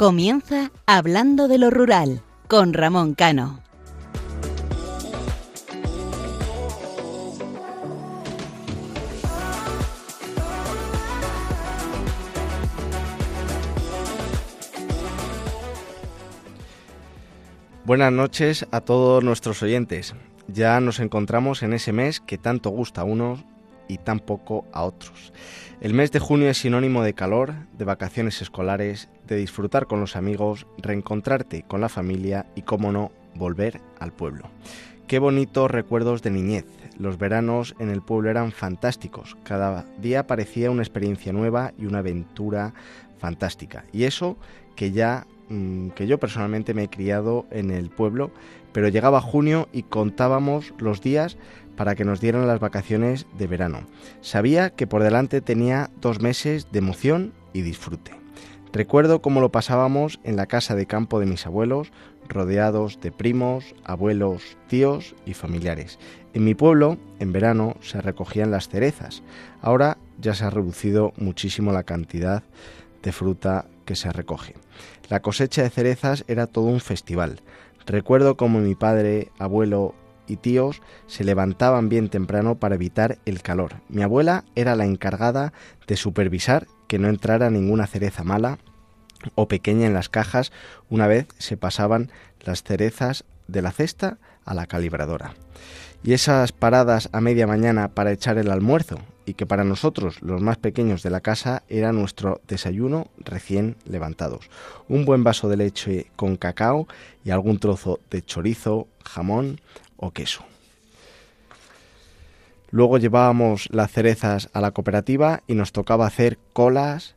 Comienza Hablando de lo Rural con Ramón Cano. Buenas noches a todos nuestros oyentes. Ya nos encontramos en ese mes que tanto gusta a unos y tan poco a otros. El mes de junio es sinónimo de calor, de vacaciones escolares, de disfrutar con los amigos, reencontrarte con la familia y, cómo no, volver al pueblo. Qué bonitos recuerdos de niñez. Los veranos en el pueblo eran fantásticos. Cada día parecía una experiencia nueva y una aventura fantástica. Y eso que ya mm, que yo personalmente me he criado en el pueblo, pero llegaba junio y contábamos los días para que nos dieran las vacaciones de verano. Sabía que por delante tenía dos meses de emoción y disfrute. Recuerdo cómo lo pasábamos en la casa de campo de mis abuelos, rodeados de primos, abuelos, tíos y familiares. En mi pueblo, en verano, se recogían las cerezas. Ahora ya se ha reducido muchísimo la cantidad de fruta que se recoge. La cosecha de cerezas era todo un festival. Recuerdo cómo mi padre, abuelo y tíos se levantaban bien temprano para evitar el calor. Mi abuela era la encargada de supervisar que no entrara ninguna cereza mala o pequeña en las cajas una vez se pasaban las cerezas de la cesta a la calibradora. Y esas paradas a media mañana para echar el almuerzo, y que para nosotros, los más pequeños de la casa, era nuestro desayuno recién levantados. Un buen vaso de leche con cacao y algún trozo de chorizo, jamón o queso. Luego llevábamos las cerezas a la cooperativa y nos tocaba hacer colas,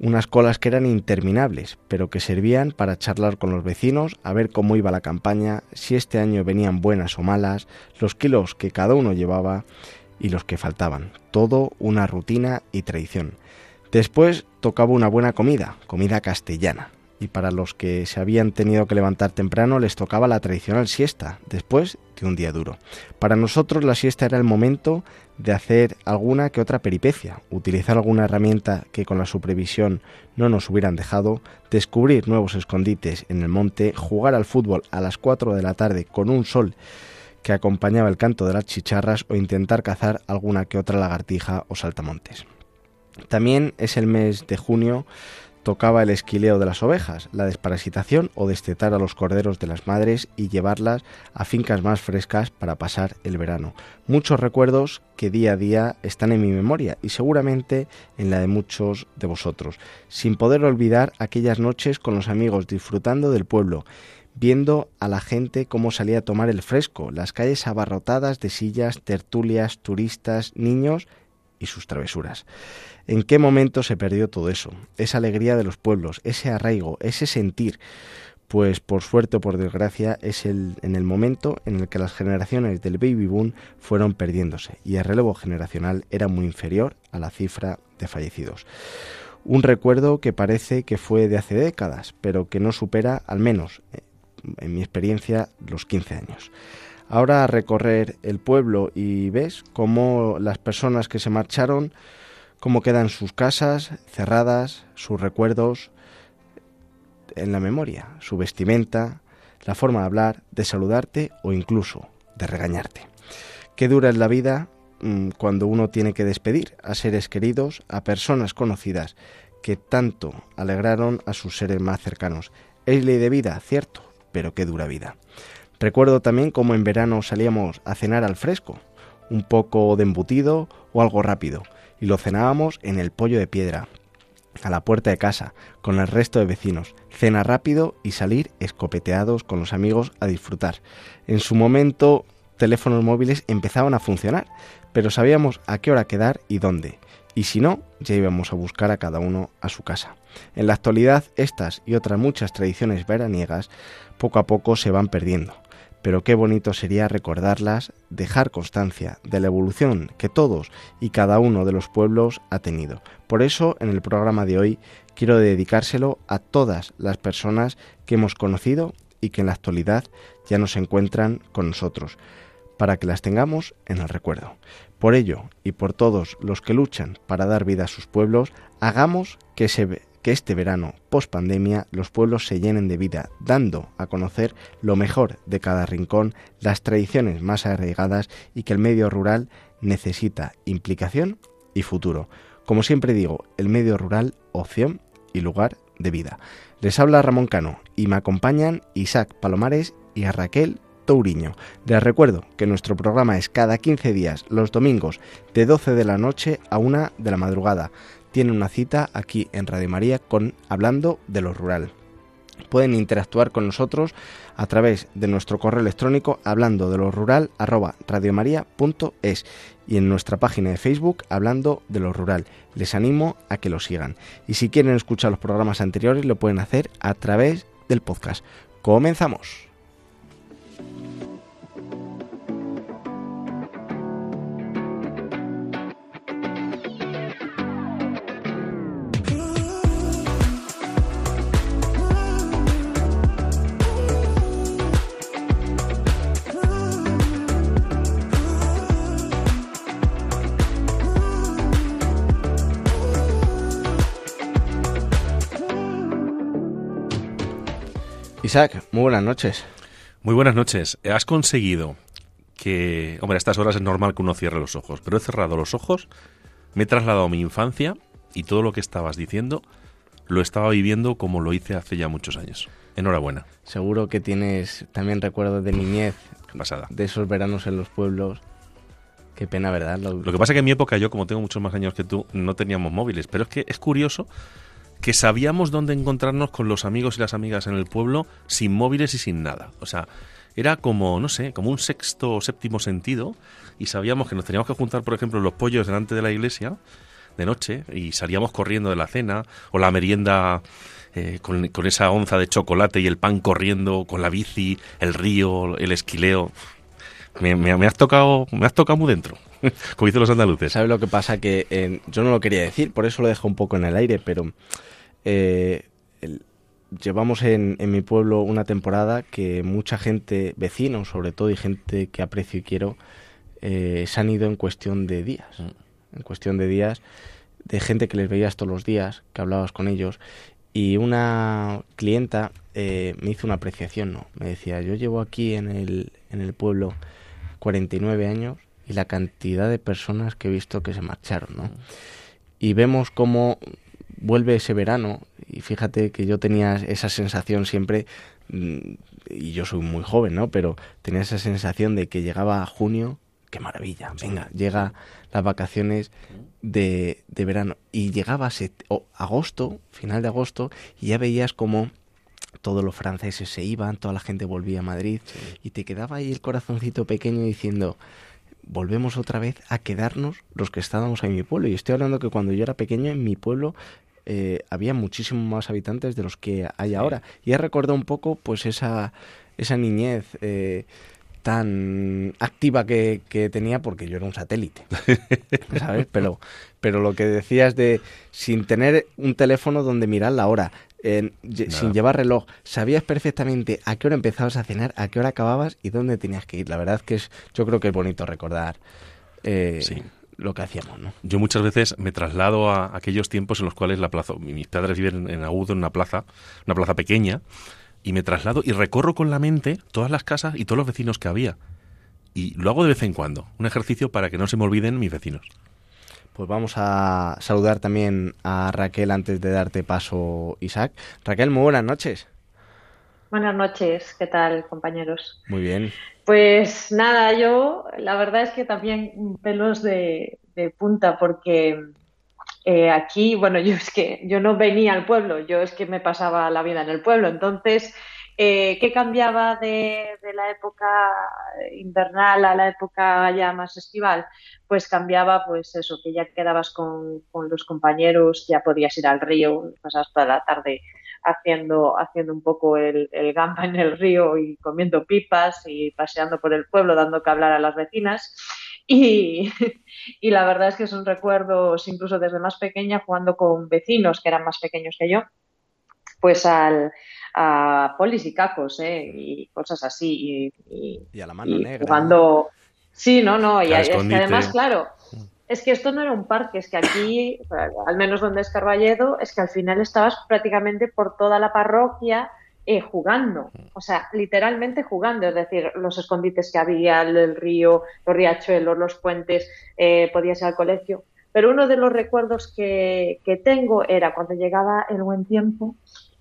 unas colas que eran interminables, pero que servían para charlar con los vecinos, a ver cómo iba la campaña, si este año venían buenas o malas, los kilos que cada uno llevaba y los que faltaban. Todo una rutina y tradición. Después tocaba una buena comida, comida castellana, y para los que se habían tenido que levantar temprano les tocaba la tradicional siesta, después de un día duro. Para nosotros la siesta era el momento de hacer alguna que otra peripecia, utilizar alguna herramienta que con la supervisión no nos hubieran dejado, descubrir nuevos escondites en el monte, jugar al fútbol a las 4 de la tarde con un sol que acompañaba el canto de las chicharras o intentar cazar alguna que otra lagartija o saltamontes. También es el mes de junio tocaba el esquileo de las ovejas, la desparasitación o destetar a los corderos de las madres y llevarlas a fincas más frescas para pasar el verano. Muchos recuerdos que día a día están en mi memoria y seguramente en la de muchos de vosotros, sin poder olvidar aquellas noches con los amigos disfrutando del pueblo, viendo a la gente cómo salía a tomar el fresco, las calles abarrotadas de sillas, tertulias, turistas, niños sus travesuras. ¿En qué momento se perdió todo eso? Esa alegría de los pueblos, ese arraigo, ese sentir. Pues por suerte o por desgracia es el, en el momento en el que las generaciones del baby boom fueron perdiéndose y el relevo generacional era muy inferior a la cifra de fallecidos. Un recuerdo que parece que fue de hace décadas, pero que no supera, al menos eh, en mi experiencia, los 15 años. Ahora a recorrer el pueblo y ves cómo las personas que se marcharon cómo quedan sus casas cerradas, sus recuerdos en la memoria, su vestimenta, la forma de hablar, de saludarte o incluso de regañarte. Qué dura es la vida mm, cuando uno tiene que despedir a seres queridos, a personas conocidas que tanto alegraron a sus seres más cercanos. Es ley de vida, cierto, pero qué dura vida. Recuerdo también cómo en verano salíamos a cenar al fresco, un poco de embutido o algo rápido, y lo cenábamos en el pollo de piedra, a la puerta de casa, con el resto de vecinos, cena rápido y salir escopeteados con los amigos a disfrutar. En su momento teléfonos móviles empezaban a funcionar, pero sabíamos a qué hora quedar y dónde, y si no, ya íbamos a buscar a cada uno a su casa. En la actualidad, estas y otras muchas tradiciones veraniegas poco a poco se van perdiendo pero qué bonito sería recordarlas, dejar constancia de la evolución que todos y cada uno de los pueblos ha tenido. Por eso, en el programa de hoy, quiero dedicárselo a todas las personas que hemos conocido y que en la actualidad ya no se encuentran con nosotros, para que las tengamos en el recuerdo. Por ello, y por todos los que luchan para dar vida a sus pueblos, hagamos que ese, que este verano, post pandemia, los pueblos se llenen de vida, dando a conocer lo mejor de cada rincón, las tradiciones más arraigadas y que el medio rural necesita implicación y futuro. Como siempre digo, el medio rural, opción y lugar de vida. Les habla Ramón Cano y me acompañan Isaac Palomares y a Raquel Touriño. Les recuerdo que nuestro programa es cada 15 días, los domingos, de 12 de la noche a 1 de la madrugada. Tienen una cita aquí en Radio María con Hablando de lo Rural. Pueden interactuar con nosotros a través de nuestro correo electrónico hablando de lo rural arroba radiomaria.es y en nuestra página de Facebook hablando de lo rural. Les animo a que lo sigan. Y si quieren escuchar los programas anteriores lo pueden hacer a través del podcast. Comenzamos. Isaac, muy buenas noches. Muy buenas noches. Has conseguido que, hombre, a estas horas es normal que uno cierre los ojos, pero he cerrado los ojos, me he trasladado a mi infancia y todo lo que estabas diciendo lo estaba viviendo como lo hice hace ya muchos años. Enhorabuena. Seguro que tienes también recuerdos de niñez, Pasada. de esos veranos en los pueblos. Qué pena, ¿verdad? Lo, Lo que pasa es que en mi época, yo como tengo muchos más años que tú, no teníamos móviles, pero es que es curioso que sabíamos dónde encontrarnos con los amigos y las amigas en el pueblo sin móviles y sin nada. O sea, era como, no sé, como un sexto o séptimo sentido y sabíamos que nos teníamos que juntar, por ejemplo, los pollos delante de la iglesia de noche y salíamos corriendo de la cena o la merienda eh, con, esa onza de chocolate y el pan corriendo con la bici, el río, el esquileo. Me has tocado, me has tocado muy dentro, como dicen los andaluces. ¿Sabes lo que pasa? Que eh, yo no lo quería decir, por eso lo dejo un poco en el aire, pero eh, el- llevamos en, en mi pueblo una temporada que mucha gente, vecinos sobre todo, y gente que aprecio y quiero, eh, se han ido en cuestión de días. En cuestión de días, de gente que les veías todos los días, que hablabas con ellos. Y una clienta eh, me hizo una apreciación, ¿no? Me decía, yo llevo aquí en el, en el pueblo 49 años y la cantidad de personas que he visto que se marcharon, ¿no? Y vemos cómo vuelve ese verano y fíjate que yo tenía esa sensación siempre mm, y yo soy muy joven, ¿no? Pero tenía esa sensación de que llegaba junio, qué maravilla, venga, llega las vacaciones de, de verano y llegaba agosto, final de agosto y ya veías como todos los franceses se iban, toda la gente volvía a Madrid y te quedaba ahí el corazoncito pequeño diciendo, volvemos otra vez a quedarnos los que estábamos en mi pueblo. Y estoy hablando que cuando yo era pequeño en mi pueblo eh, había muchísimos más habitantes de los que hay ahora. Y he recordado un poco pues esa, esa niñez eh, tan activa que, que tenía porque yo era un satélite, ¿sabes? Pero, pero lo que decías de sin tener un teléfono donde mirar la hora, sin llevar reloj, sabías perfectamente a qué hora empezabas a cenar, a qué hora acababas y dónde tenías que ir. La verdad que es, yo creo que es bonito recordar eh, Sí. Lo que hacíamos, ¿no? Yo muchas veces me traslado a aquellos tiempos en los cuales la plaza, mis padres viven en Agudo, en una plaza, una plaza pequeña, y me traslado y recorro con la mente todas las casas y todos los vecinos que había. Y lo hago de vez en cuando, un ejercicio para que no se me olviden mis vecinos. Pues vamos a saludar también a Raquel antes de darte paso, Isaac. Raquel, muy buenas noches. Buenas noches, ¿qué tal, compañeros? Muy bien. Pues nada, yo la verdad es que también pelos de, de punta porque eh, aquí, bueno, yo es que yo no venía al pueblo, yo es que me pasaba la vida en el pueblo, entonces, eh, ¿qué cambiaba de, de la época invernal a la época ya más estival? Pues cambiaba, pues eso, que ya quedabas con, con los compañeros, ya podías ir al río, pasabas toda la tarde haciendo, haciendo un poco el, el gamba en el río y comiendo pipas y paseando por el pueblo, dando que hablar a las vecinas. Y, y la verdad es que son recuerdos, incluso desde más pequeña, jugando con vecinos que eran más pequeños que yo, pues al, a polis y cacos, ¿eh? y cosas así. Y, y- Y a la mano y negra. jugando. Sí, no, no, y es que además, claro, es que esto no era un parque, es que aquí, al menos donde es Carballedo, es que al final estabas prácticamente por toda la parroquia eh, jugando, o sea, literalmente jugando, es decir, los escondites que había, el, río, los riachuelos, los puentes, eh, podías ir al colegio. Pero uno de los recuerdos que, tengo era cuando llegaba el buen tiempo,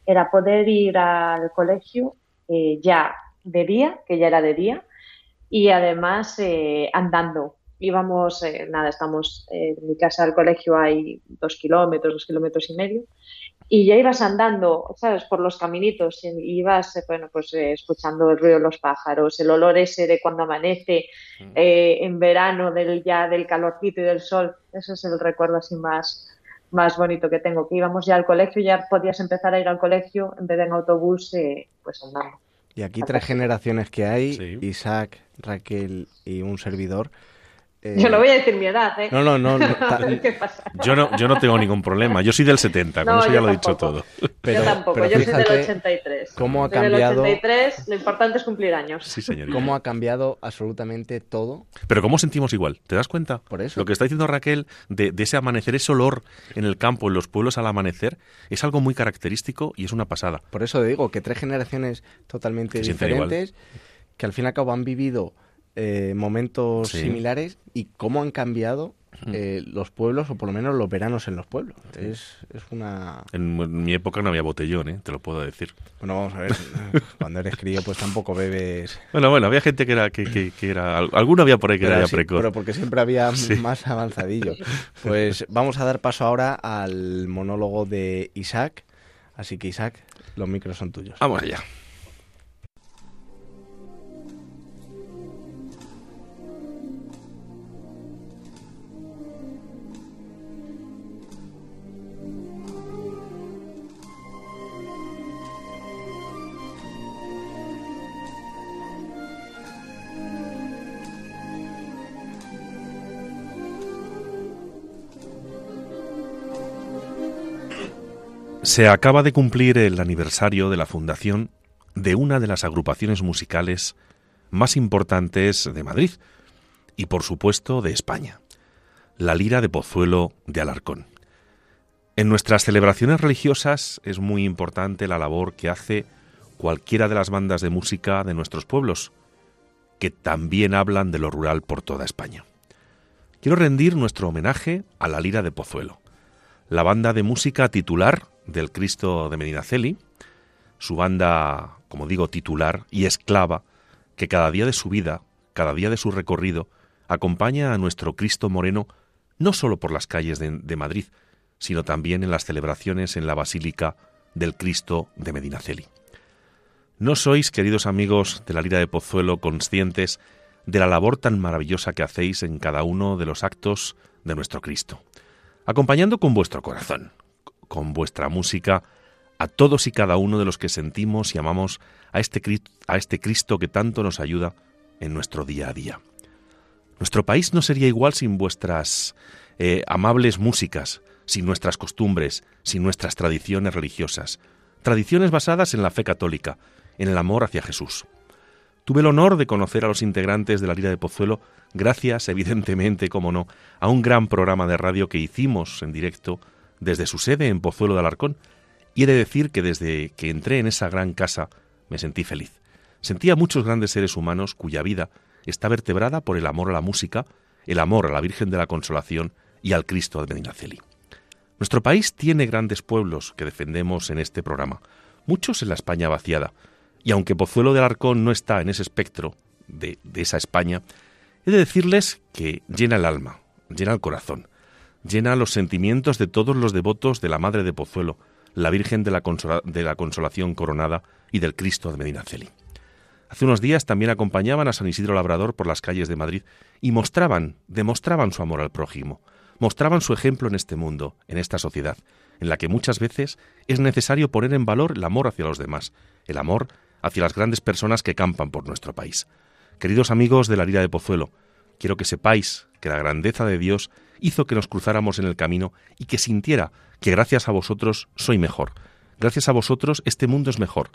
era poder ir al colegio eh, ya de día, que ya era de día, y además eh, andando. Íbamos, eh, nada, estamos en mi casa al colegio hay dos kilómetros, dos kilómetros y medio, y ya ibas andando, ¿sabes? Por los caminitos y ibas, bueno, pues escuchando el ruido de los pájaros, el olor ese de cuando amanece mm. en verano, del ya del calorcito y del sol. Eso es el recuerdo así más, más bonito que tengo, que íbamos ya al colegio, ya podías empezar a ir al colegio en vez de en autobús, eh, pues andando. Y aquí tres generaciones que hay, Isaac, Raquel y un servidor, eh, yo no voy a decir mi edad, ¿eh? No, no, no. Yo no, yo no tengo ningún problema. Yo soy del 70, con eso ya lo he dicho todo. Pero, yo tampoco, yo soy del 83. ¿Cómo ha cambiado? Del 83, lo importante es cumplir años. Sí, señor. ¿Cómo ha cambiado absolutamente todo? Pero ¿cómo sentimos igual? ¿Te das cuenta? Por eso. Lo que está diciendo Raquel de, ese amanecer, ese olor en el campo, en los pueblos al amanecer, es algo muy característico y es una pasada. Por eso digo que tres generaciones totalmente diferentes, que al fin y al cabo han vivido eh, momentos similares y cómo han cambiado eh, los pueblos, o por lo menos los veranos en los pueblos. Es, es una... En, mi época no había botellón, ¿eh? te lo puedo decir. Bueno, vamos a ver, cuando eres crío pues tampoco bebes... Bueno, bueno, había gente que era... Que, que, era alguno había por ahí que era, precoz. Pero porque siempre había más avanzadillo. Pues vamos a dar paso ahora al monólogo de Isaac. Así que Isaac, los micros son tuyos. Vamos allá. Se acaba de cumplir el aniversario de la fundación de una de las agrupaciones musicales más importantes de Madrid y por supuesto de España, la Lira de Pozuelo de Alarcón. En nuestras celebraciones religiosas es muy importante la labor que hace cualquiera de las bandas de música de nuestros pueblos, que también hablan de lo rural por toda España. Quiero rendir nuestro homenaje a la Lira de Pozuelo, la banda de música titular del Cristo de Medinaceli, su banda, como digo, titular y esclava, que cada día de su vida, cada día de su recorrido, acompaña a nuestro Cristo Moreno no solo por las calles de, de Madrid, sino también en las celebraciones en la Basílica del Cristo de Medinaceli. ¿No sois, queridos amigos de la Lira de Pozuelo, conscientes de la labor tan maravillosa que hacéis en cada uno de los actos de nuestro Cristo? Acompañando con vuestro corazón, con vuestra música a todos y cada uno de los que sentimos y amamos a este, a este Cristo que tanto nos ayuda en nuestro día a día. Nuestro país no sería igual sin vuestras eh, amables músicas, sin nuestras costumbres, sin nuestras tradiciones religiosas, tradiciones basadas en la fe católica, en el amor hacia Jesús. Tuve el honor de conocer a los integrantes de la Lira de Pozuelo gracias, evidentemente, como no, a un gran programa de radio que hicimos en directo desde su sede en Pozuelo de Alarcón, y he de decir que desde que entré en esa gran casa me sentí feliz. Sentí a muchos grandes seres humanos cuya vida está vertebrada por el amor a la música, el amor a la Virgen de la Consolación y al Cristo de Medinaceli. Nuestro país tiene grandes pueblos que defendemos en este programa, muchos en la España vaciada, y aunque Pozuelo de Alarcón no está en ese espectro de, de esa España, he de decirles que llena el alma, llena el corazón, llena los sentimientos de todos los devotos de la Madre de Pozuelo, la Virgen de la, Consolación Coronada y del Cristo de Medinaceli. Hace unos días también acompañaban a San Isidro Labrador por las calles de Madrid y mostraban, demostraban su amor al prójimo, mostraban su ejemplo en este mundo, en esta sociedad, en la que muchas veces es necesario poner en valor el amor hacia los demás, el amor hacia las grandes personas que campan por nuestro país. Queridos amigos de la Lira de Pozuelo, quiero que sepáis que la grandeza de Dios hizo que nos cruzáramos en el camino y que sintiera que gracias a vosotros soy mejor. Gracias a vosotros este mundo es mejor.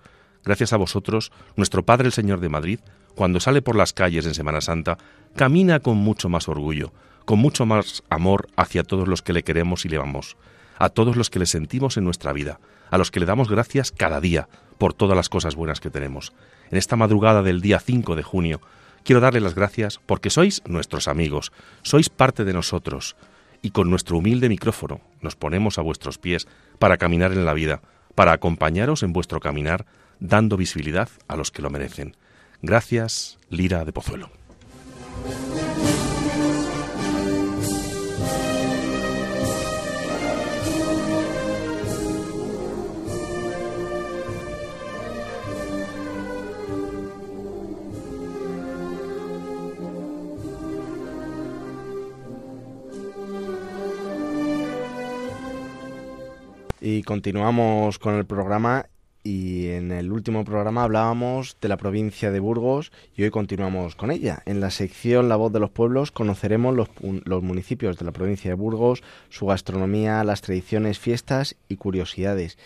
Gracias a vosotros, nuestro Padre el Señor de Madrid, cuando sale por las calles en Semana Santa, camina con mucho más orgullo, con mucho más amor hacia todos los que le queremos y le amamos, a todos los que le sentimos en nuestra vida, a los que le damos gracias cada día por todas las cosas buenas que tenemos. En esta madrugada del día 5 de junio, quiero darle las gracias porque sois nuestros amigos, sois parte de nosotros, y con nuestro humilde micrófono nos ponemos a vuestros pies para caminar en la vida, para acompañaros en vuestro caminar, dando visibilidad a los que lo merecen. Gracias, Lira de Pozuelo. Y continuamos con el programa y en el último programa hablábamos de la provincia de Burgos y hoy continuamos con ella. En la sección La voz de los pueblos conoceremos los, los, municipios de la provincia de Burgos, su gastronomía, las tradiciones, fiestas y curiosidades.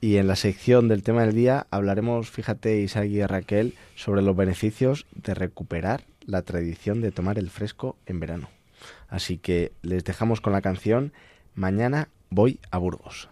Y en la sección del tema del día hablaremos, fíjate Isaac y Raquel, sobre los beneficios de recuperar la tradición de tomar el fresco en verano. Así que les dejamos con la canción Mañana voy a Burgos.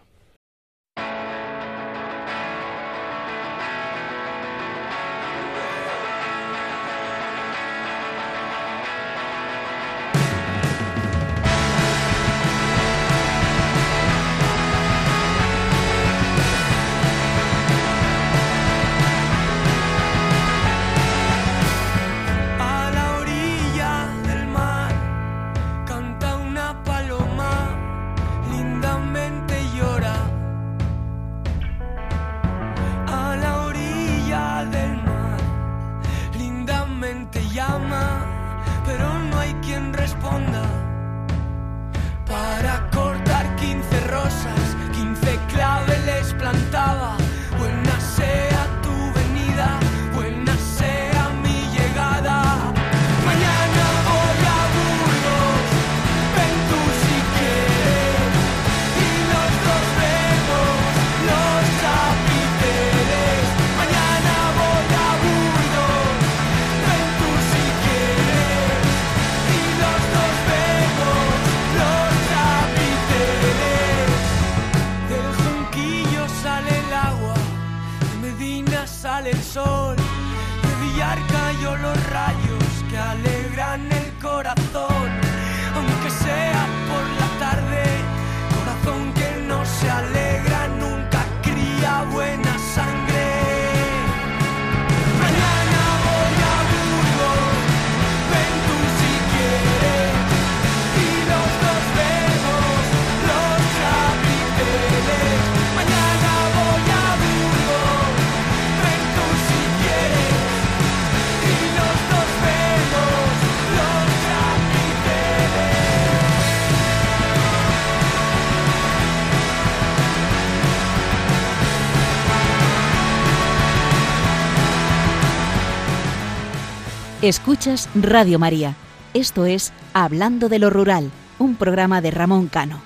Escuchas Radio María. Esto es Hablando de lo Rural, un programa de Ramón Cano.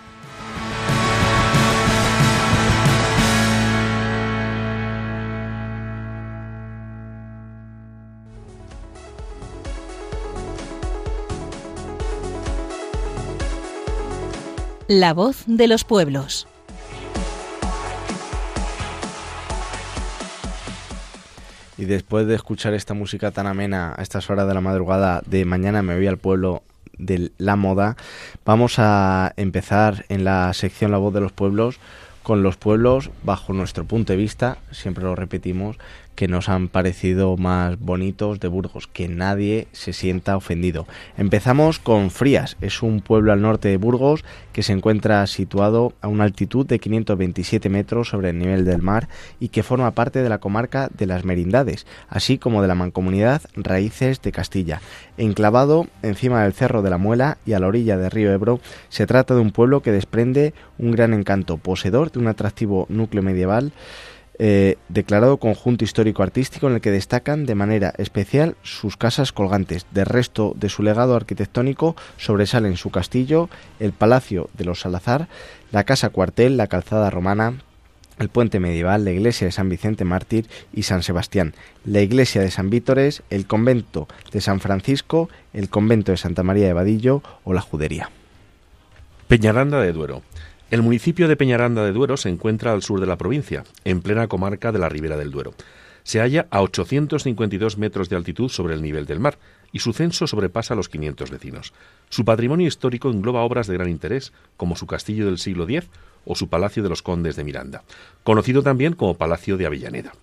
La voz de los pueblos. Y después de escuchar esta música tan amena a estas horas de la madrugada de mañana me voy al pueblo de la moda, vamos a empezar en la sección La voz de los pueblos con los pueblos bajo nuestro punto de vista, siempre lo repetimos, que nos han parecido más bonitos de Burgos, que nadie se sienta ofendido. Empezamos con Frías, es un pueblo al norte de Burgos que se encuentra situado a una altitud de 527 metros sobre el nivel del mar y que forma parte de la comarca de las Merindades, así como de la mancomunidad Raíces de Castilla. Enclavado encima del Cerro de la Muela y a la orilla del río Ebro, se trata de un pueblo que desprende un gran encanto, poseedor de un atractivo núcleo medieval, eh, declarado conjunto histórico-artístico en el que destacan de manera especial sus casas colgantes. De resto de su legado arquitectónico sobresalen su castillo, el Palacio de los Salazar, la Casa Cuartel, la Calzada Romana, el puente medieval, la iglesia de San Vicente Mártir y San Sebastián, la iglesia de San Vítores, el convento de San Francisco, el convento de Santa María de Vadillo o la judería. Peñaranda de Duero. El municipio de Peñaranda de Duero se encuentra al sur de la provincia, en plena comarca de la Ribera del Duero. Se halla a 852 metros de altitud sobre el nivel del mar y su censo sobrepasa los 500 vecinos. Su patrimonio histórico engloba obras de gran interés, como su castillo del siglo X o su Palacio de los Condes de Miranda, conocido también como Palacio de Avellaneda.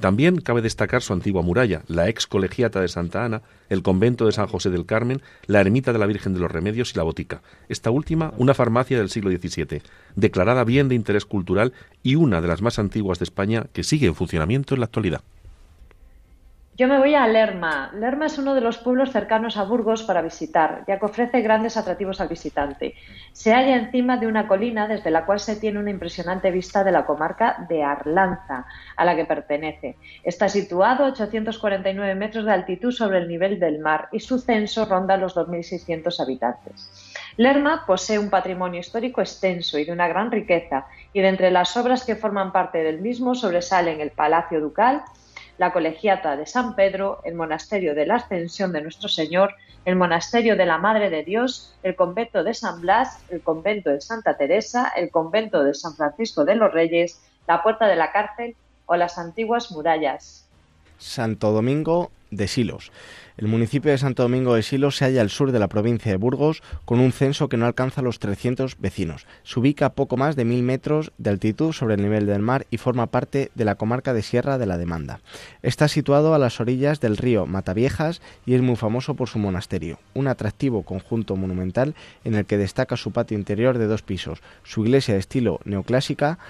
También cabe destacar su antigua muralla, la ex colegiata de Santa Ana, el convento de San José del Carmen, la ermita de la Virgen de los Remedios y la botica. Esta última, una farmacia del siglo XVII, declarada bien de interés cultural y una de las más antiguas de España que sigue en funcionamiento en la actualidad. Yo me voy a Lerma. Lerma es uno de los pueblos cercanos a Burgos para visitar, ya que ofrece grandes atractivos al visitante. Se halla encima de una colina desde la cual se tiene una impresionante vista de la comarca de Arlanza, a la que pertenece. Está situado a 849 metros de altitud sobre el nivel del mar y su censo ronda los 2.600 habitantes. Lerma posee un patrimonio histórico extenso y de una gran riqueza, y de entre las obras que forman parte del mismo sobresalen el Palacio Ducal, la Colegiata de San Pedro, el Monasterio de la Ascensión de Nuestro Señor, el Monasterio de la Madre de Dios, el Convento de San Blas, el Convento de Santa Teresa, el Convento de San Francisco de los Reyes, la Puerta de la Cárcel o las antiguas murallas. Santo Domingo de Silos. El municipio de Santo Domingo de Silos se halla al sur de la provincia de Burgos, con un censo que no alcanza los 300 vecinos. Se ubica a poco más de mil metros de altitud sobre el nivel del mar y forma parte de la comarca de Sierra de la Demanda. Está situado a las orillas del río Mataviejas y es muy famoso por su monasterio, un atractivo conjunto monumental en el que destaca su patio interior de dos pisos, su iglesia de estilo neoclásica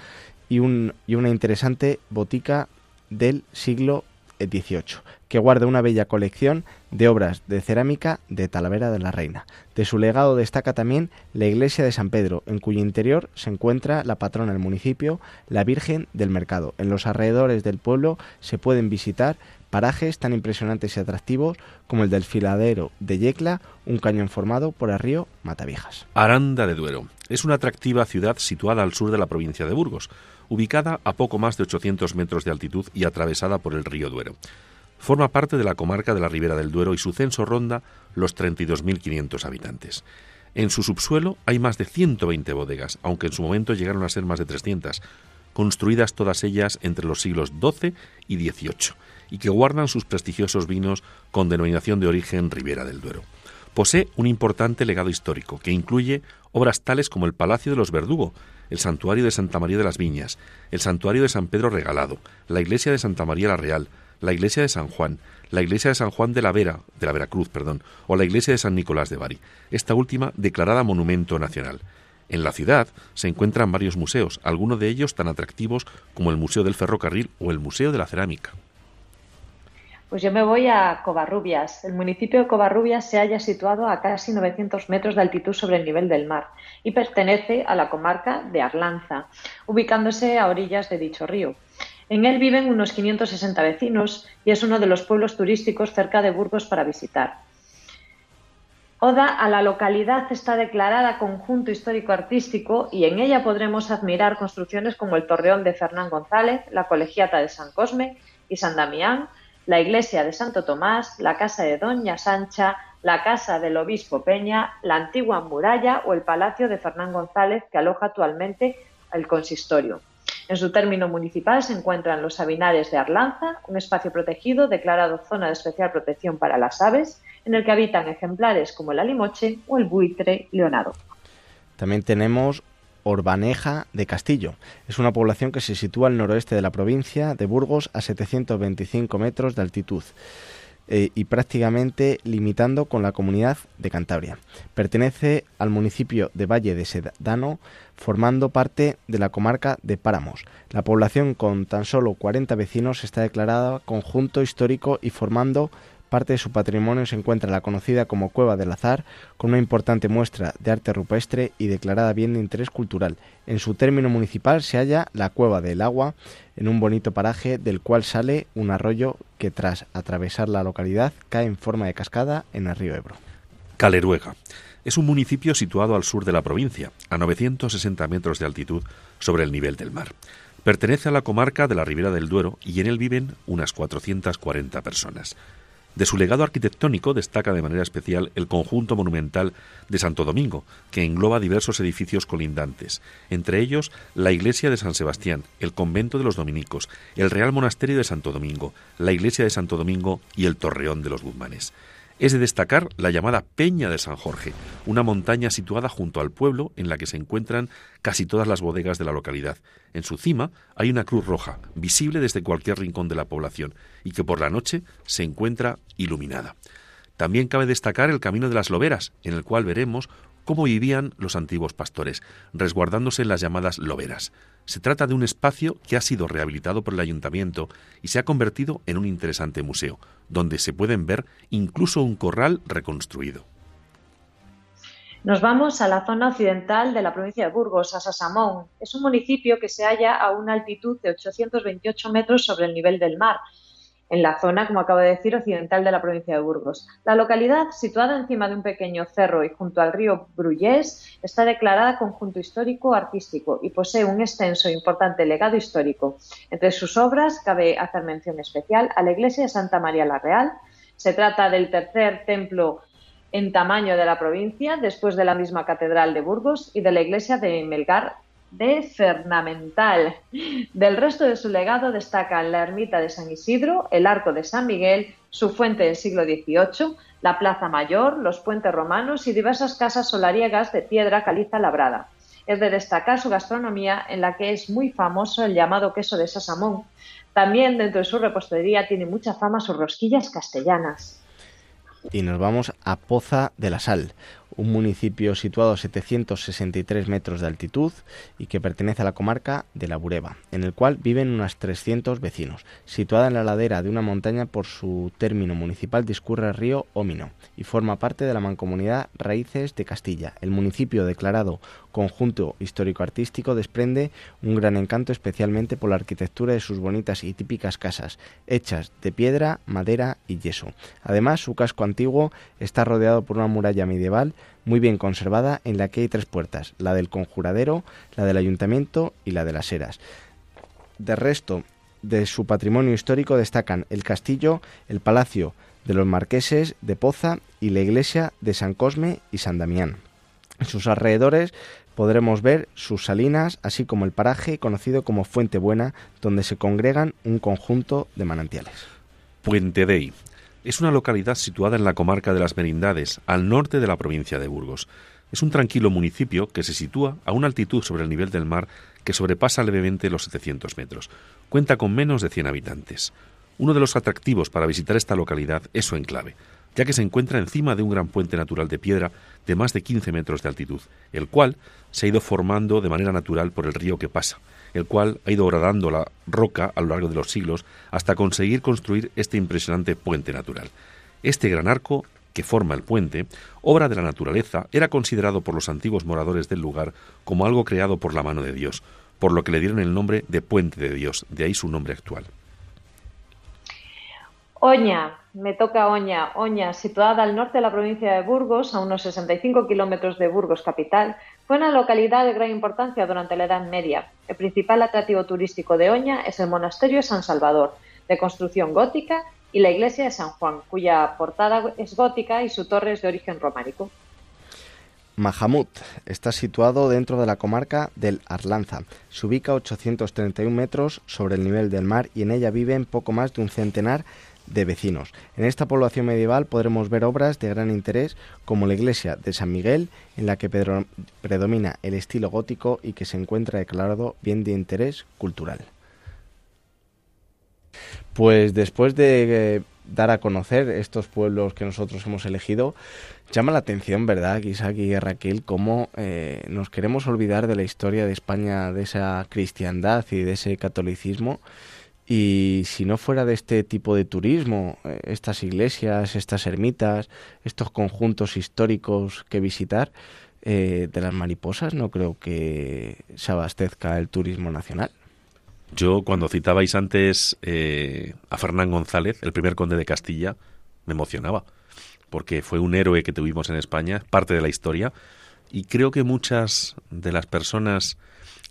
y, y una interesante botica del siglo XVIII que guarda una bella colección de obras de cerámica de Talavera de la Reina. De su legado destaca también la iglesia de San Pedro, en cuyo interior se encuentra la patrona del municipio, la Virgen del Mercado. En los alrededores del pueblo se pueden visitar parajes tan impresionantes y atractivos como el del filadero de Yecla, un cañón formado por el río Mataviejas. Aranda de Duero es una atractiva ciudad situada al sur de la provincia de Burgos, ubicada a poco más de 800 metros de altitud y atravesada por el río Duero. Forma parte de la comarca de la Ribera del Duero y su censo ronda los 32.500 habitantes. En su subsuelo hay más de 120 bodegas, aunque en su momento llegaron a ser más de 300, construidas todas ellas entre los siglos XII y XVIII, y que guardan sus prestigiosos vinos con denominación de origen Ribera del Duero. Posee un importante legado histórico, que incluye obras tales como el Palacio de los Verdugo, el Santuario de Santa María de las Viñas, el Santuario de San Pedro Regalado, la Iglesia de Santa María la Real, la iglesia de San Juan, la iglesia de San Juan de la Vera, de la Veracruz, perdón, o la iglesia de San Nicolás de Bari, esta última declarada monumento nacional. En la ciudad se encuentran varios museos, algunos de ellos tan atractivos como el Museo del Ferrocarril o el Museo de la Cerámica. Pues yo me voy a Covarrubias. El municipio de Covarrubias se halla situado a casi 900 metros de altitud sobre el nivel del mar y pertenece a la comarca de Arlanza, ubicándose a orillas de dicho río. En él viven unos 560 vecinos y es uno de los pueblos turísticos cerca de Burgos para visitar. Oda a la localidad está declarada conjunto histórico-artístico y en ella podremos admirar construcciones como el Torreón de Fernán González, la Colegiata de San Cosme y San Damián, la Iglesia de Santo Tomás, la Casa de Doña Sancha, la Casa del Obispo Peña, la antigua muralla o el Palacio de Fernán González que aloja actualmente el consistorio. En su término municipal se encuentran los Sabinares de Arlanza, un espacio protegido declarado zona de especial protección para las aves, en el que habitan ejemplares como el alimoche o el buitre leonado. También tenemos Orbaneja de Castillo. Es una población que se sitúa al noroeste de la provincia de Burgos a 725 metros de altitud. Eh, y prácticamente limitando con la comunidad de Cantabria. Pertenece al municipio de Valle de Sedano, formando parte de la comarca de Páramos. La población con tan solo 40 vecinos está declarada conjunto histórico y formando parte de su patrimonio se encuentra la conocida como Cueva del Azar, con una importante muestra de arte rupestre y declarada bien de interés cultural. En su término municipal se halla la Cueva del Agua, en un bonito paraje del cual sale un arroyo que tras atravesar la localidad cae en forma de cascada en el río Ebro. Caleruega. Es un municipio situado al sur de la provincia, a 960 metros de altitud sobre el nivel del mar. Pertenece a la comarca de la Ribera del Duero y en él viven unas 440 personas. De su legado arquitectónico destaca de manera especial el conjunto monumental de Santo Domingo, que engloba diversos edificios colindantes, entre ellos la iglesia de San Sebastián, el convento de los dominicos, el Real Monasterio de Santo Domingo, la iglesia de Santo Domingo y el Torreón de los Guzmanes. Es de destacar la llamada Peña de San Jorge, una montaña situada junto al pueblo en la que se encuentran casi todas las bodegas de la localidad. En su cima hay una cruz roja, visible desde cualquier rincón de la población, y que por la noche se encuentra iluminada. También cabe destacar el Camino de las Loberas, en el cual veremos cómo vivían los antiguos pastores, resguardándose en las llamadas loberas. Se trata de un espacio que ha sido rehabilitado por el ayuntamiento y se ha convertido en un interesante museo, donde se pueden ver incluso un corral reconstruido. Nos vamos a la zona occidental de la provincia de Burgos, a Sasamón. Es un municipio que se halla a una altitud de 828 metros sobre el nivel del mar en la zona, como acabo de decir, occidental de la provincia de Burgos. La localidad, situada encima de un pequeño cerro y junto al río Bruyés, está declarada conjunto histórico artístico y posee un extenso e importante legado histórico. Entre sus obras cabe hacer mención especial a la iglesia de Santa María la Real. Se trata del tercer templo en tamaño de la provincia, después de la misma catedral de Burgos y de la iglesia de Melgar de Fernamental. Del resto de su legado destacan la ermita de San Isidro, el arco de San Miguel, su fuente del siglo XVIII, la plaza mayor, los puentes romanos y diversas casas solariegas de piedra caliza labrada. Es de destacar su gastronomía, en la que es muy famoso el llamado queso de Sasamón. También dentro de su repostería tiene mucha fama sus rosquillas castellanas. Y nos vamos a Poza de la Sal, un municipio situado a 763 metros de altitud y que pertenece a la comarca de la Bureba, en el cual viven unos 300 vecinos. Situada en la ladera de una montaña por su término municipal discurre el río Ómino y forma parte de la mancomunidad Raíces de Castilla. El municipio declarado conjunto histórico-artístico desprende un gran encanto especialmente por la arquitectura de sus bonitas y típicas casas, hechas de piedra, madera y yeso. Además, su casco antiguo está rodeado por una muralla medieval muy bien conservada en la que hay tres puertas, la del conjuradero, la del ayuntamiento y la de las eras. De resto de su patrimonio histórico destacan el castillo, el palacio de los marqueses de Poza y la iglesia de San Cosme y San Damián. En sus alrededores podremos ver sus salinas, así como el paraje conocido como Fuente Buena, donde se congregan un conjunto de manantiales. Puente Dei es una localidad situada en la comarca de las Merindades, al norte de la provincia de Burgos. Es un tranquilo municipio que se sitúa a una altitud sobre el nivel del mar que sobrepasa levemente los 700 metros. Cuenta con menos de 100 habitantes. Uno de los atractivos para visitar esta localidad es su enclave, ya que se encuentra encima de un gran puente natural de piedra de más de 15 metros de altitud, el cual se ha ido formando de manera natural por el río que pasa, el cual ha ido horadando la roca a lo largo de los siglos hasta conseguir construir este impresionante puente natural. Este gran arco que forma el puente, obra de la naturaleza, era considerado por los antiguos moradores del lugar como algo creado por la mano de Dios, por lo que le dieron el nombre de Puente de Dios, de ahí su nombre actual. Oña, me toca Oña. Oña, situada al norte de la provincia de Burgos, a unos 65 kilómetros de Burgos capital, fue una localidad de gran importancia durante la Edad Media. El principal atractivo turístico de Oña es el monasterio de San Salvador, de construcción gótica, y la iglesia de San Juan, cuya portada es gótica y su torre es de origen románico. Mahamut está situado dentro de la comarca del Arlanza. Se ubica a 831 metros sobre el nivel del mar y en ella viven poco más de un centenar de vecinos. En esta población medieval podremos ver obras de gran interés como la iglesia de San Miguel, en la que predomina el estilo gótico y que se encuentra declarado bien de interés cultural. Pues después de eh, dar a conocer estos pueblos que nosotros hemos elegido, llama la atención, ¿verdad, Isaac y Raquel, cómo eh, nos queremos olvidar de la historia de España, de esa cristiandad y de ese catolicismo y si no fuera de este tipo de turismo, eh, estas iglesias, estas ermitas, estos conjuntos históricos que visitar, eh, de las mariposas no creo que se abastezca el turismo nacional. Yo cuando citabais antes eh, a Fernán González, el primer conde de Castilla, me emocionaba, porque fue un héroe que tuvimos en España, parte de la historia, y creo que muchas de las personas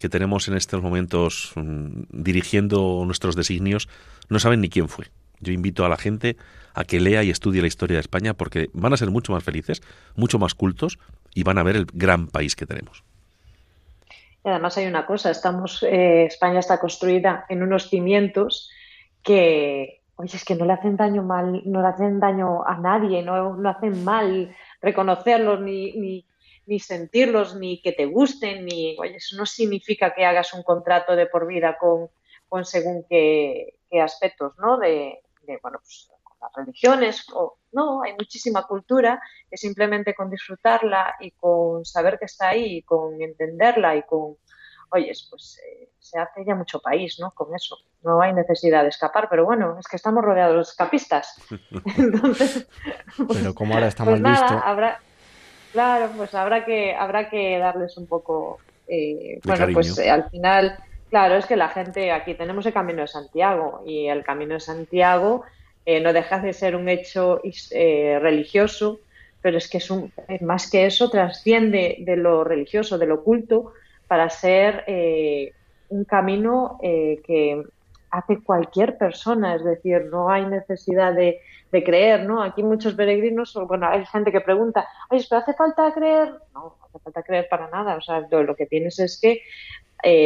que tenemos en estos momentos mm, dirigiendo nuestros designios no saben ni quién fue. Yo invito a la gente a que lea y estudie la historia de España porque van a ser mucho más felices, mucho más cultos y van a ver el gran país que tenemos. Y además hay una cosa, estamos, eh, España está construida en unos cimientos que, oye, es que no le hacen daño mal, no le hacen daño a nadie, no, no hacen mal reconocerlos ni, ni, ni, sentirlos, ni que te gusten, ni, oye, eso no significa que hagas un contrato de por vida con, con según qué, qué aspectos, ¿no? De, de bueno, pues las religiones, o no, hay muchísima cultura que simplemente con disfrutarla y con saber que está ahí y con entenderla y con, oye, pues eh, se hace ya mucho país, ¿no? Con eso. No hay necesidad de escapar, pero bueno, es que estamos rodeados de escapistas. Entonces, pero como ahora estamos pues Habrá, claro, pues habrá que, habrá que darles un poco, eh, bueno, pues eh, al final, claro, es que la gente, aquí tenemos el Camino de Santiago y el Camino de Santiago eh, no deja de ser un hecho eh, religioso, pero es que es un, más que eso trasciende de lo religioso, de lo culto, para ser eh, un camino que hace cualquier persona, es decir, no hay necesidad de, creer, ¿no? Aquí muchos peregrinos, bueno, hay gente que pregunta, oye, ¿pero hace falta creer? No, no hace falta creer para nada, o sea, lo, que tienes es que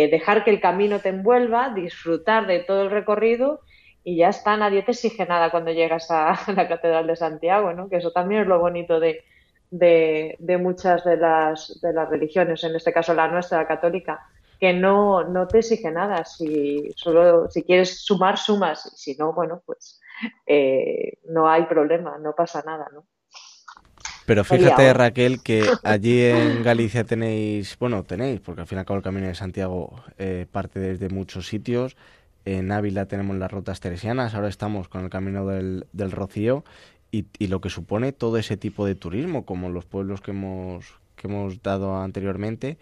dejar que el camino te envuelva, disfrutar de todo el recorrido y ya está, nadie te exige nada cuando llegas a la Catedral de Santiago, ¿no? Que eso también es lo bonito de, de, muchas de las, de las religiones, en este caso la nuestra, la católica, que no, no te exige nada. Si, solo, si quieres sumar, sumas. Si no, bueno, pues eh, no hay problema, no pasa nada, ¿no? Pero fíjate, Raquel, que allí en Galicia tenéis, bueno, tenéis, porque al fin y al cabo el Camino de Santiago eh, parte desde muchos sitios, en Ávila tenemos las rutas teresianas, ahora estamos con el camino del, Rocío y, lo que supone todo ese tipo de turismo, como los pueblos que hemos, que hemos dado anteriormente,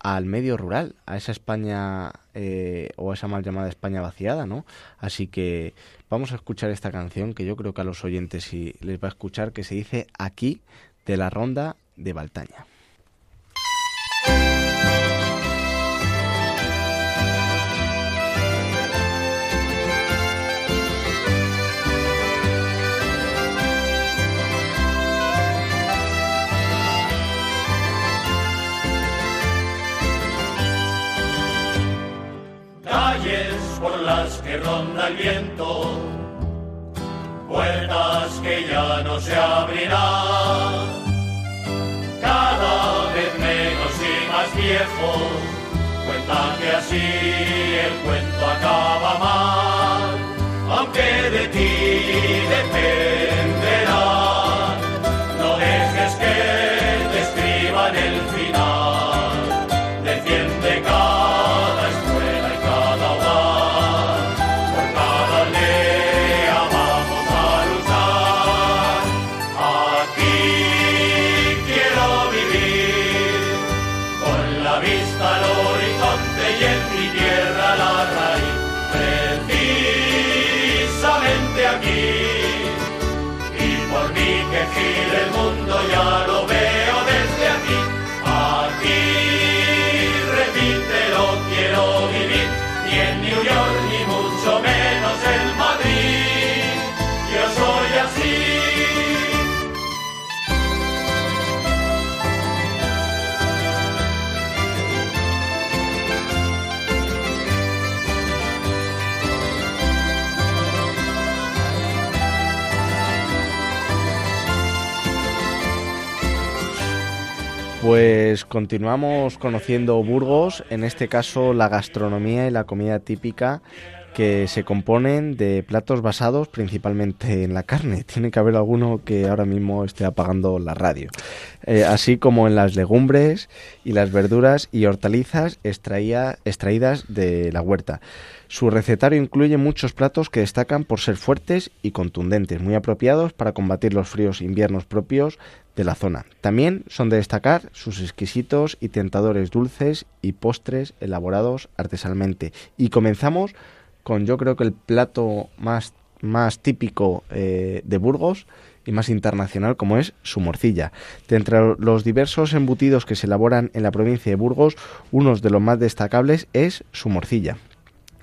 al medio rural, a esa España eh, o a esa mal llamada España vaciada, ¿no? Así que vamos a escuchar esta canción que yo creo que a los oyentes sí les va a escuchar, que se dice Aquí de la Ronda de Baltaña. Viento, puertas que ya no se abrirán, cada vez menos y más viejos, cuentan que así el cuento acaba mal, aunque de ti dependerá. aquí y por mí que gire el mundo ya lo ve. Pues continuamos conociendo Burgos, en este caso la gastronomía y la comida típica que se componen de platos basados principalmente en la carne. Tiene que haber alguno que ahora mismo esté apagando la radio. Eh, así como en las legumbres y las verduras y hortalizas extraídas de la huerta. Su recetario incluye muchos platos que destacan por ser fuertes y contundentes, muy apropiados para combatir los fríos inviernos propios de la zona. También son de destacar sus exquisitos y tentadores dulces y postres elaborados artesanalmente. Y comenzamos con yo creo que el plato más, más típico eh, de Burgos, y más internacional como es su morcilla. De entre los diversos embutidos que se elaboran en la provincia de Burgos, uno de los más destacables es su morcilla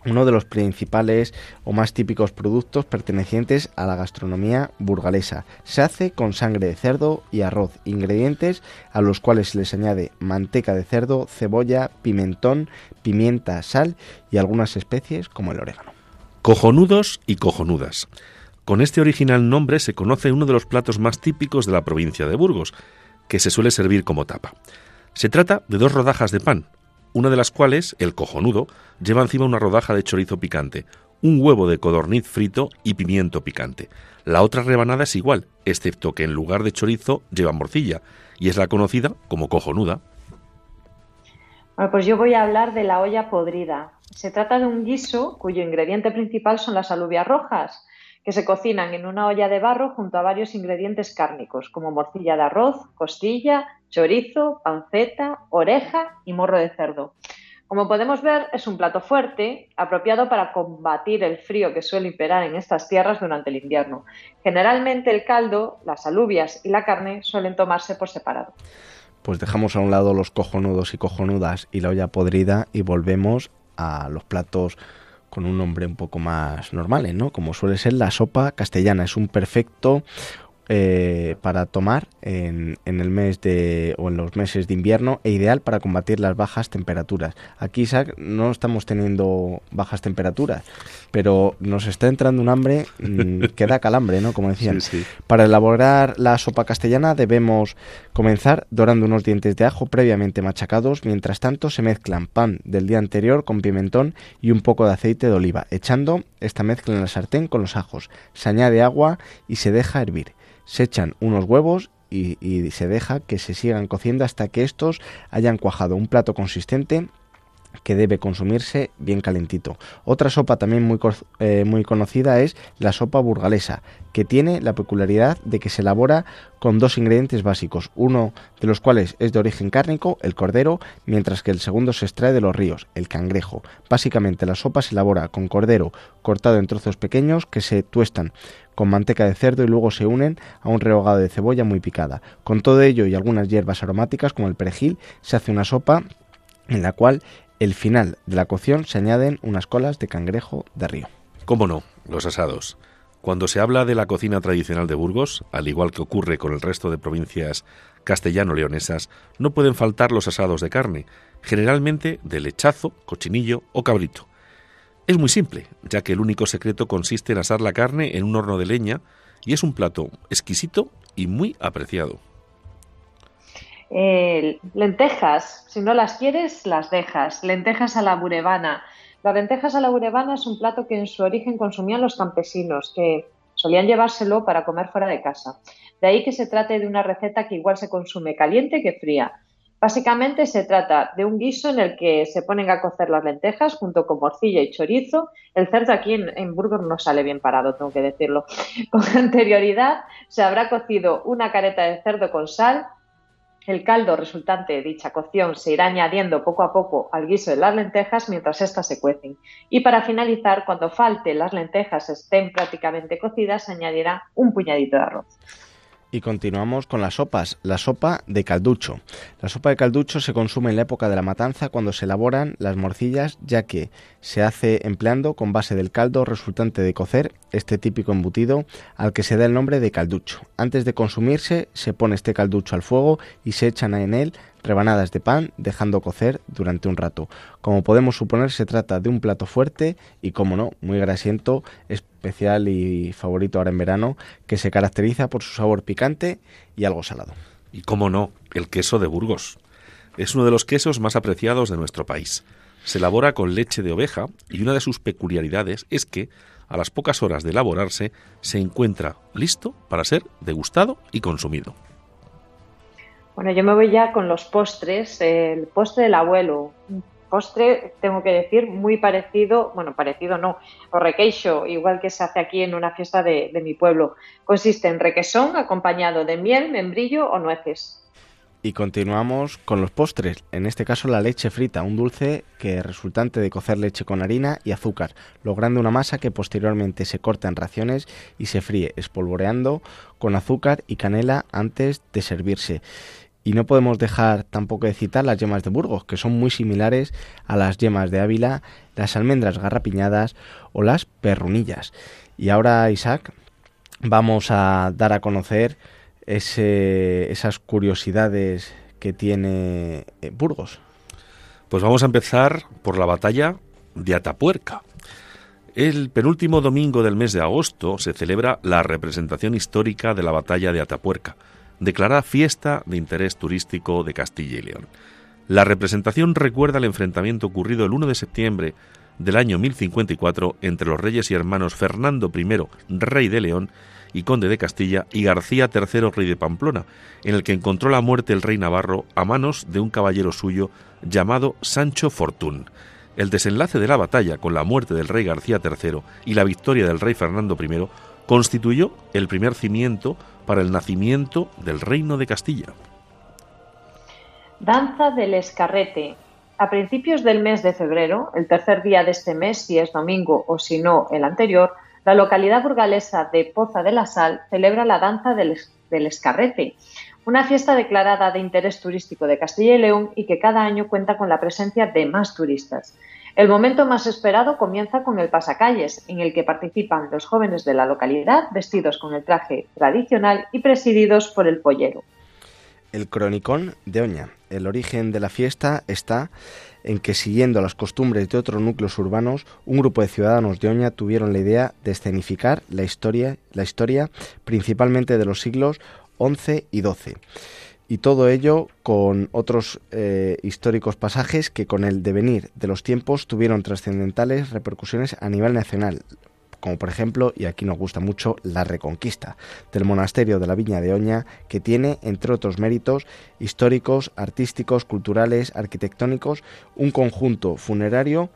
uno de los principales o más típicos productos pertenecientes a la gastronomía burgalesa. Se hace con sangre de cerdo y arroz, ingredientes a los cuales se les añade manteca de cerdo, cebolla, pimentón, pimienta, sal y algunas especies como el orégano. Cojonudos y cojonudas. Con este original nombre se conoce uno de los platos más típicos de la provincia de Burgos, que se suele servir como tapa. Se trata de dos rodajas de pan, una de las cuales, el cojonudo, lleva encima una rodaja de chorizo picante, un huevo de codorniz frito y pimiento picante. La otra rebanada es igual, excepto que en lugar de chorizo lleva morcilla, y es la conocida como cojonuda. Bueno, pues yo voy a hablar de la olla podrida. Se trata de un guiso cuyo ingrediente principal son las alubias rojas, que se cocinan en una olla de barro junto a varios ingredientes cárnicos, como morcilla de arroz, costilla, chorizo, panceta, oreja y morro de cerdo. Como podemos ver, es un plato fuerte, apropiado para combatir el frío que suele imperar en estas tierras durante el invierno. Generalmente el caldo, las alubias y la carne suelen tomarse por separado. Pues dejamos a un lado los cojonudos y cojonudas y la olla podrida y volvemos a los platos con un nombre un poco más normal, ¿no? Como suele ser la sopa castellana. Es un perfecto eh, para tomar en, en, el mes de o en los meses de invierno e ideal para combatir las bajas temperaturas. Aquí Isaac no estamos teniendo bajas temperaturas, pero nos está entrando un hambre mm, que da calambre, ¿no? Como decían. Para elaborar la sopa castellana debemos comenzar dorando unos dientes de ajo previamente machacados. Mientras tanto se mezclan pan del día anterior con pimentón y un poco de aceite de oliva, echando esta mezcla en la sartén con los ajos. Se añade agua y se deja hervir se echan unos huevos y, se deja que se sigan cociendo hasta que estos hayan cuajado. Un plato consistente que debe consumirse bien calentito. Otra sopa también muy, eh, muy, conocida es la sopa burgalesa, que tiene la peculiaridad de que se elabora con dos ingredientes básicos, uno de los cuales es de origen cárnico, el cordero, mientras que el segundo se extrae de los ríos, el cangrejo. Básicamente la sopa se elabora con cordero cortado en trozos pequeños que se tuestan con manteca de cerdo y luego se unen a un rehogado de cebolla muy picada. Con todo ello y algunas hierbas aromáticas como el perejil se hace una sopa en la cual el final de la cocción se añaden unas colas de cangrejo de río. ¿Cómo no? Los asados. Cuando se habla de la cocina tradicional de Burgos, al igual que ocurre con el resto de provincias castellano-leonesas, no pueden faltar los asados de carne, generalmente de lechazo, cochinillo o cabrito. Es muy simple, ya que el único secreto consiste en asar la carne en un horno de leña y es un plato exquisito y muy apreciado. Eh, lentejas, si no las quieres, las dejas. Lentejas a la burevana. Las lentejas a la burevana es un plato que en su origen consumían los campesinos, que solían llevárselo para comer fuera de casa. De ahí que se trate de una receta que igual se consume caliente que fría. Básicamente se trata de un guiso en el que se ponen a cocer las lentejas junto con morcilla y chorizo. El cerdo aquí en, Burgos no sale bien parado, tengo que decirlo. Con anterioridad se habrá cocido una careta de cerdo con sal. El caldo resultante de dicha cocción se irá añadiendo poco a poco al guiso de las lentejas mientras éstas se cuecen. Y para finalizar, cuando falte las lentejas estén prácticamente cocidas, se añadirá un puñadito de arroz. Y continuamos con las sopas. La sopa de calducho. La sopa de calducho se consume en la época de la matanza cuando se elaboran las morcillas, ya que se hace empleando con base del caldo resultante de cocer este típico embutido al que se da el nombre de calducho. Antes de consumirse se pone este calducho al fuego y se echan en él rebanadas de pan dejando cocer durante un rato. Como podemos suponer se trata de un plato fuerte y como no, muy grasiento, especial y favorito ahora en verano, que se caracteriza por su sabor picante y algo salado. Y como no, el queso de Burgos. Es uno de los quesos más apreciados de nuestro país. Se elabora con leche de oveja y una de sus peculiaridades es que a las pocas horas de elaborarse se encuentra listo para ser degustado y consumido. Bueno, yo me voy ya con los postres. El postre del abuelo. Postre, tengo que decir, muy parecido, bueno, parecido no, o requeixo, igual que se hace aquí en una fiesta de, mi pueblo. Consiste en requesón acompañado de miel, membrillo o nueces. Y continuamos con los postres, en este caso la leche frita, un dulce que resultante de cocer leche con harina y azúcar, logrando una masa que posteriormente se corta en raciones y se fríe, espolvoreando con azúcar y canela antes de servirse. Y no podemos dejar tampoco de citar las yemas de Burgos, que son muy similares a las yemas de Ávila, las almendras garrapiñadas o las perrunillas. Y ahora, Isaac, vamos a dar a conocer esas curiosidades que tiene eh, Burgos? Pues vamos a empezar por la batalla de Atapuerca. El penúltimo domingo del mes de agosto se celebra la representación histórica de la batalla de Atapuerca, declarada fiesta de interés turístico de Castilla y León. La representación recuerda el enfrentamiento ocurrido el 1 de septiembre del año 1054 entre los reyes y hermanos Fernando I, rey de León, y conde de Castilla, y García III, rey de Pamplona, en el que encontró la muerte el rey Navarro a manos de un caballero suyo llamado Sancho Fortún. El desenlace de la batalla con la muerte del rey García III y la victoria del rey Fernando I constituyó el primer cimiento para el nacimiento del reino de Castilla. Danza del Escarrete. A principios del mes de febrero, el tercer día de este mes, si es domingo o si no el anterior, la localidad burgalesa de Poza de la Sal celebra la danza del, escarrete, una fiesta declarada de interés turístico de Castilla y León y que cada año cuenta con la presencia de más turistas. El momento más esperado comienza con el pasacalles, en el que participan los jóvenes de la localidad vestidos con el traje tradicional y presididos por el pollero. El cronicón de Oña. El origen de la fiesta está en que siguiendo las costumbres de otros núcleos urbanos, un grupo de ciudadanos de Oña tuvieron la idea de escenificar la historia, la historia principalmente de los siglos XI y XII. Y todo ello con otros eh, históricos pasajes que con el devenir de los tiempos tuvieron trascendentales repercusiones a nivel nacional, como por ejemplo, y aquí nos gusta mucho, la reconquista del monasterio de la Viña de Oña, que tiene, entre otros méritos históricos, artísticos, culturales, arquitectónicos, un conjunto funerario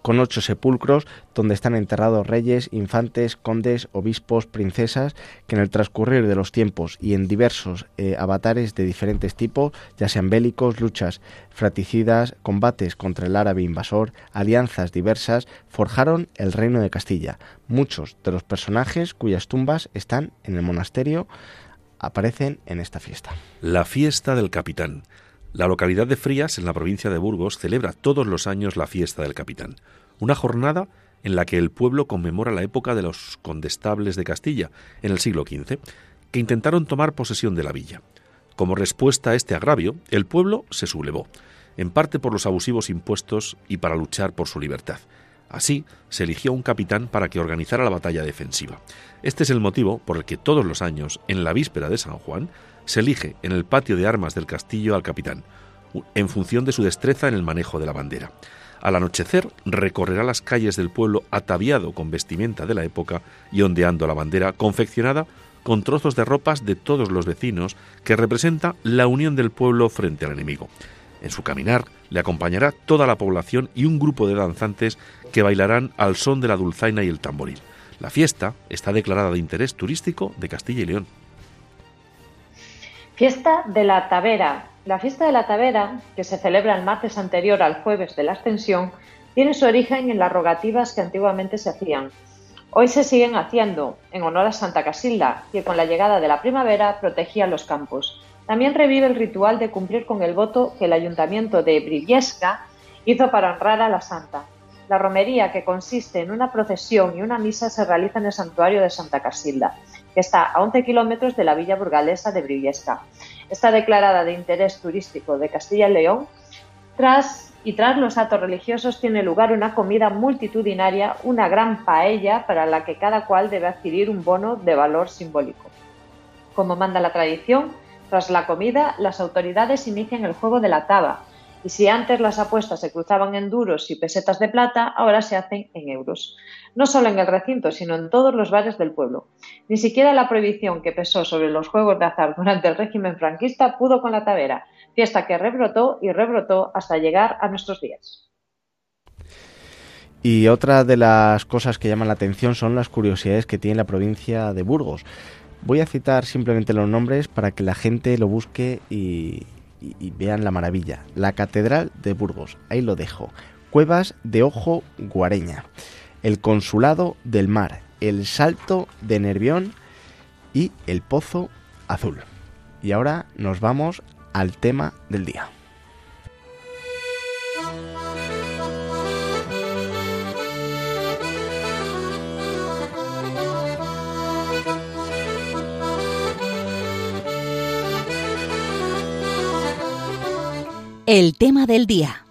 con ocho sepulcros donde están enterrados reyes, infantes, condes, obispos, princesas, que en el transcurrir de los tiempos y en diversos eh, avatares de diferentes tipos, ya sean bélicos, luchas fraticidas, combates contra el árabe invasor, alianzas diversas, forjaron el reino de Castilla. Muchos de los personajes cuyas tumbas están en el monasterio aparecen en esta fiesta. La fiesta del capitán la localidad de Frías, en la provincia de Burgos, celebra todos los años la fiesta del capitán, una jornada en la que el pueblo conmemora la época de los condestables de Castilla, en el siglo XV, que intentaron tomar posesión de la villa. Como respuesta a este agravio, el pueblo se sublevó, en parte por los abusivos impuestos y para luchar por su libertad. Así, se eligió un capitán para que organizara la batalla defensiva. Este es el motivo por el que todos los años, en la víspera de San Juan, se elige en el patio de armas del castillo al capitán, en función de su destreza en el manejo de la bandera. Al anochecer recorrerá las calles del pueblo ataviado con vestimenta de la época y ondeando la bandera confeccionada con trozos de ropas de todos los vecinos que representa la unión del pueblo frente al enemigo. En su caminar le acompañará toda la población y un grupo de danzantes que bailarán al son de la dulzaina y el tamboril. La fiesta está declarada de interés turístico de Castilla y León. Fiesta de la Tavera. La fiesta de la Tavera, que se celebra el martes anterior al jueves de la Ascensión, tiene su origen en las rogativas que antiguamente se hacían. Hoy se siguen haciendo en honor a Santa Casilda, que con la llegada de la primavera protegía los campos. También revive el ritual de cumplir con el voto que el ayuntamiento de Briviesca hizo para honrar a la santa. La romería, que consiste en una procesión y una misa, se realiza en el santuario de Santa Casilda que está a 11 kilómetros de la villa burgalesa de Briviesca. Está declarada de interés turístico de Castilla y León. Tras y tras los actos religiosos tiene lugar una comida multitudinaria, una gran paella para la que cada cual debe adquirir un bono de valor simbólico. Como manda la tradición, tras la comida las autoridades inician el juego de la taba, y si antes las apuestas se cruzaban en duros y pesetas de plata, ahora se hacen en euros no solo en el recinto, sino en todos los bares del pueblo. Ni siquiera la prohibición que pesó sobre los juegos de azar durante el régimen franquista pudo con la tavera, fiesta que rebrotó y rebrotó hasta llegar a nuestros días. Y otra de las cosas que llaman la atención son las curiosidades que tiene la provincia de Burgos. Voy a citar simplemente los nombres para que la gente lo busque y, y vean la maravilla. La Catedral de Burgos, ahí lo dejo. Cuevas de Ojo Guareña. El Consulado del Mar. El Salto de Nervión y el Pozo Azul. Y ahora nos vamos al tema del día. El tema del día.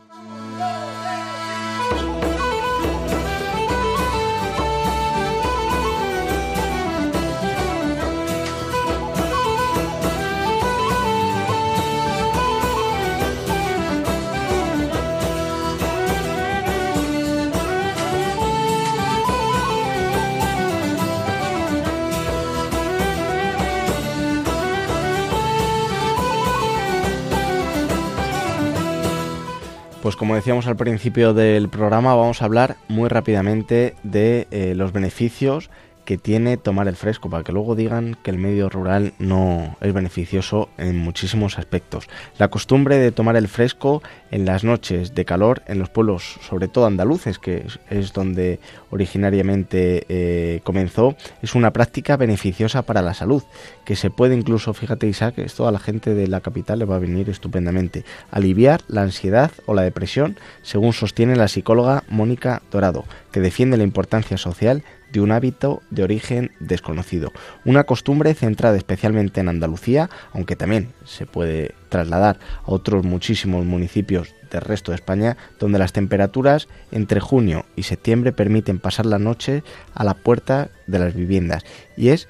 Decíamos al principio del programa, vamos a hablar muy rápidamente de eh, los beneficios que tiene tomar el fresco, para que luego digan que el medio rural no es beneficioso en muchísimos aspectos. La costumbre de tomar el fresco en las noches de calor en los pueblos, sobre todo andaluces, que es, donde originariamente eh, comenzó, es una práctica beneficiosa para la salud, que se puede incluso, fíjate Isaac, esto a la gente de la capital le va a venir estupendamente, aliviar la ansiedad o la depresión, según sostiene la psicóloga Mónica Dorado, que defiende la importancia social de un hábito de origen desconocido. Una costumbre centrada especialmente en Andalucía, aunque también se puede trasladar a otros muchísimos municipios del resto de España, donde las temperaturas entre junio y septiembre permiten pasar la noche a la puerta de las viviendas. Y es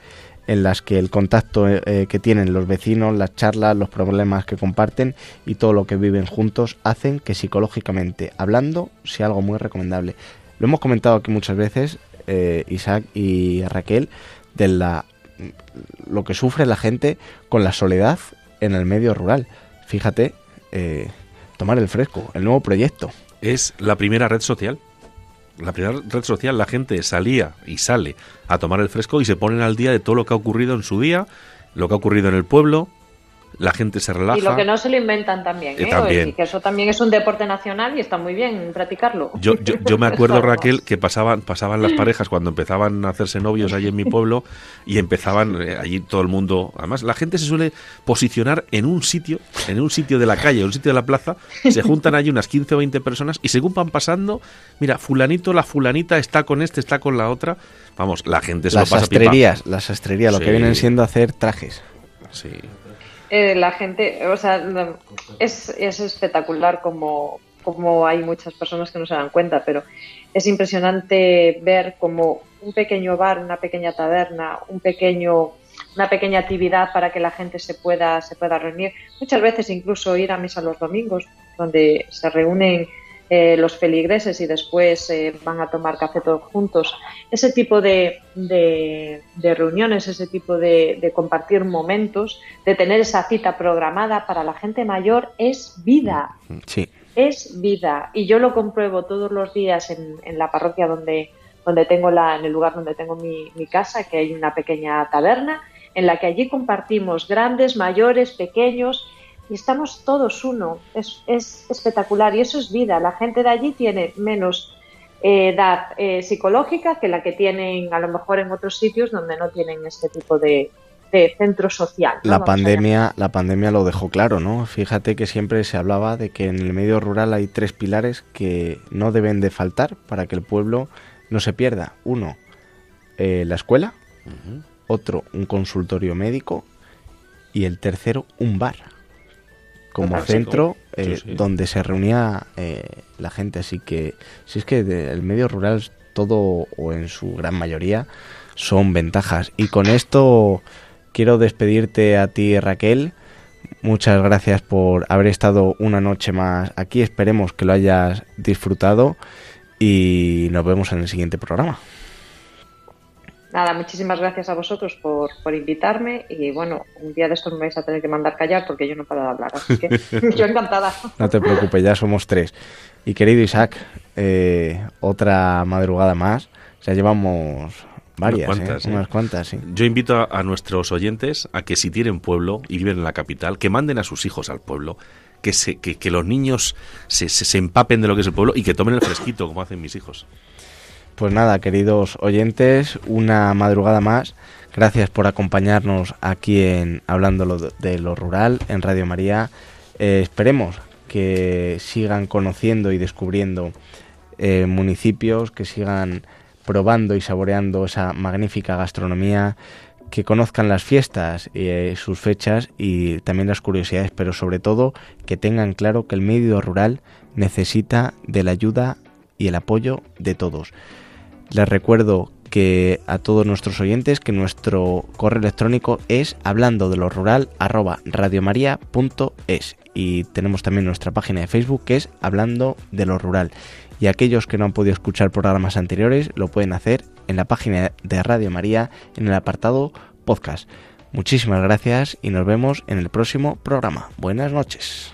en las que el contacto eh, que tienen los vecinos, las charlas, los problemas que comparten y todo lo que viven juntos hacen que psicológicamente hablando sea algo muy recomendable. Lo hemos comentado aquí muchas veces, eh, Isaac y Raquel de la lo que sufre la gente con la soledad en el medio rural. Fíjate, eh, tomar el fresco, el nuevo proyecto. Es la primera red social. La primera red social, la gente salía y sale a tomar el fresco y se ponen al día de todo lo que ha ocurrido en su día, lo que ha ocurrido en el pueblo, la gente se relaja. Y lo que no se lo inventan también, ¿eh? también. que eso también es un deporte nacional y está muy bien practicarlo. Yo, yo, me acuerdo, Raquel, que pasaban, pasaban las parejas cuando empezaban a hacerse novios allí en mi pueblo y empezaban eh, allí todo el mundo. Además, la gente se suele posicionar en un sitio, en un sitio de la calle, en un sitio de la plaza, se juntan allí unas 15 o 20 personas y según van pasando, mira, fulanito, la fulanita está con este, está con la otra. Vamos, la gente se las lo pasa sastrerías, Las sastrerías, lo que vienen siendo hacer trajes. Sí. Eh, la gente, o sea, es, es espectacular como, como hay muchas personas que no se dan cuenta, pero es impresionante ver como un pequeño bar, una pequeña taberna, un pequeño, una pequeña actividad para que la gente se pueda, se pueda reunir. Muchas veces incluso ir a misa los domingos, donde se reúnen eh, los feligreses y después eh, van a tomar café todos juntos. Ese tipo de, de, reuniones, ese tipo de, de, compartir momentos, de tener esa cita programada para la gente mayor es vida. Sí. Es vida. Y yo lo compruebo todos los días en, en la parroquia donde, donde tengo la, en el lugar donde tengo mi, mi casa, que hay una pequeña taberna, en la que allí compartimos grandes, mayores, pequeños, y estamos todos uno. Es, es espectacular y eso es vida. La gente de allí tiene menos eh, edad eh, psicológica que la que tienen a lo mejor en otros sitios donde no tienen este tipo de, de centro social. La pandemia, la pandemia lo dejó claro, ¿no? Fíjate que siempre se hablaba de que en el medio rural hay tres pilares que no deben de faltar para que el pueblo no se pierda. Uno, eh, la escuela, otro, un consultorio médico y el tercero, un bar como centro eh, donde se reunía eh, la gente. Así que, si es que el medio rural todo o en su gran mayoría son ventajas. Y con esto quiero despedirte a ti, Raquel. Muchas gracias por haber estado una noche más aquí. Esperemos que lo hayas disfrutado y nos vemos en el siguiente programa. Nada, muchísimas gracias a vosotros por, por, invitarme y bueno, un día de estos me vais a tener que mandar callar porque yo no puedo hablar, así que yo encantada. No te preocupes, ya somos tres. Y querido Isaac, eh, otra madrugada más, ya llevamos varias, Unas ¿eh? cuantas, ¿eh? unas cuantas, sí. Yo invito a, a nuestros oyentes a que si tienen pueblo y viven en la capital, que manden a sus hijos al pueblo, que, se, que, que los niños se, se, se empapen de lo que es el pueblo y que tomen el fresquito, como hacen mis hijos. Pues nada, queridos oyentes, una madrugada más. Gracias por acompañarnos aquí en Hablando de lo Rural en Radio María. Eh, esperemos que sigan conociendo y descubriendo eh, municipios, que sigan probando y saboreando esa magnífica gastronomía, que conozcan las fiestas, eh, sus fechas y también las curiosidades, pero sobre todo que tengan claro que el medio rural necesita de la ayuda y el apoyo de todos. Les recuerdo que a todos nuestros oyentes que nuestro correo electrónico es hablando de lo rural arroba radiomaria.es y tenemos también nuestra página de Facebook que es hablando de lo rural y aquellos que no han podido escuchar programas anteriores lo pueden hacer en la página de Radio María en el apartado podcast. Muchísimas gracias y nos vemos en el próximo programa. Buenas noches.